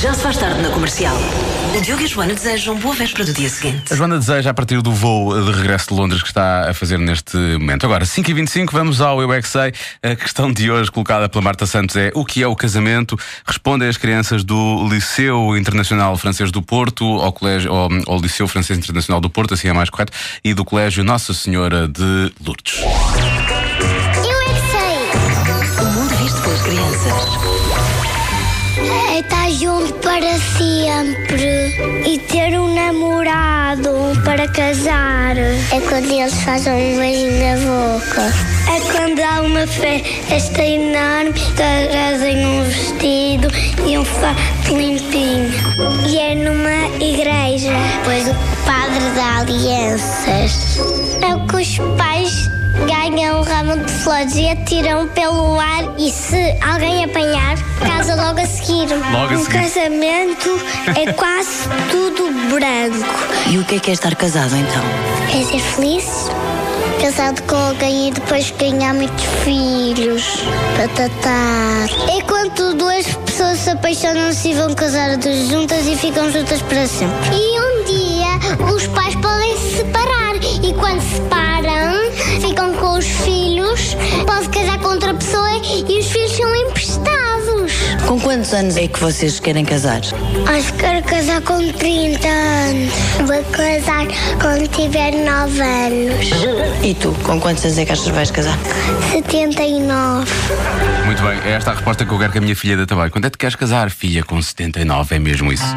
Já se faz tarde na comercial. A Diogo e a Joana desejam boa véspera do dia seguinte. A Joana deseja a partir do voo de regresso de Londres que está a fazer neste momento. Agora, 5h25, vamos ao Eu é que Sei. A questão de hoje colocada pela Marta Santos é o que é o casamento? Respondem as crianças do Liceu Internacional Francês do Porto, ao, colégio, ao, ao Liceu Francês Internacional do Porto, assim é mais correto, e do Colégio Nossa Senhora de Lourdes. Eu é que sei. O mundo visto pelas crianças. É estar junto para sempre e ter um namorado para casar. É quando eles fazem um beijinho na boca. É quando há uma festa enorme, trazem um vestido e um fato limpinho. E é numa igreja, pois o padre dá alianças. É o que os pais flores e atiram pelo ar e se alguém apanhar, casa logo a seguir. Logo a um seguir. casamento é quase tudo branco. E o que é que é estar casado então? É ser feliz, casado com alguém e depois ganhar muitos filhos para tratar. É quando duas pessoas se apaixonam-se e vão casar duas juntas e ficam juntas para sempre. E um dia os pais podem os filhos são emprestados. Com quantos anos é que vocês querem casar? Acho que quero casar com 30 anos. Vou casar quando tiver 9 anos. E tu, com quantos anos é que achas que vais casar? 79. Muito bem, é esta a resposta que eu quero que a minha filha dê também. Quando é que queres casar, filha, com 79? É mesmo isso.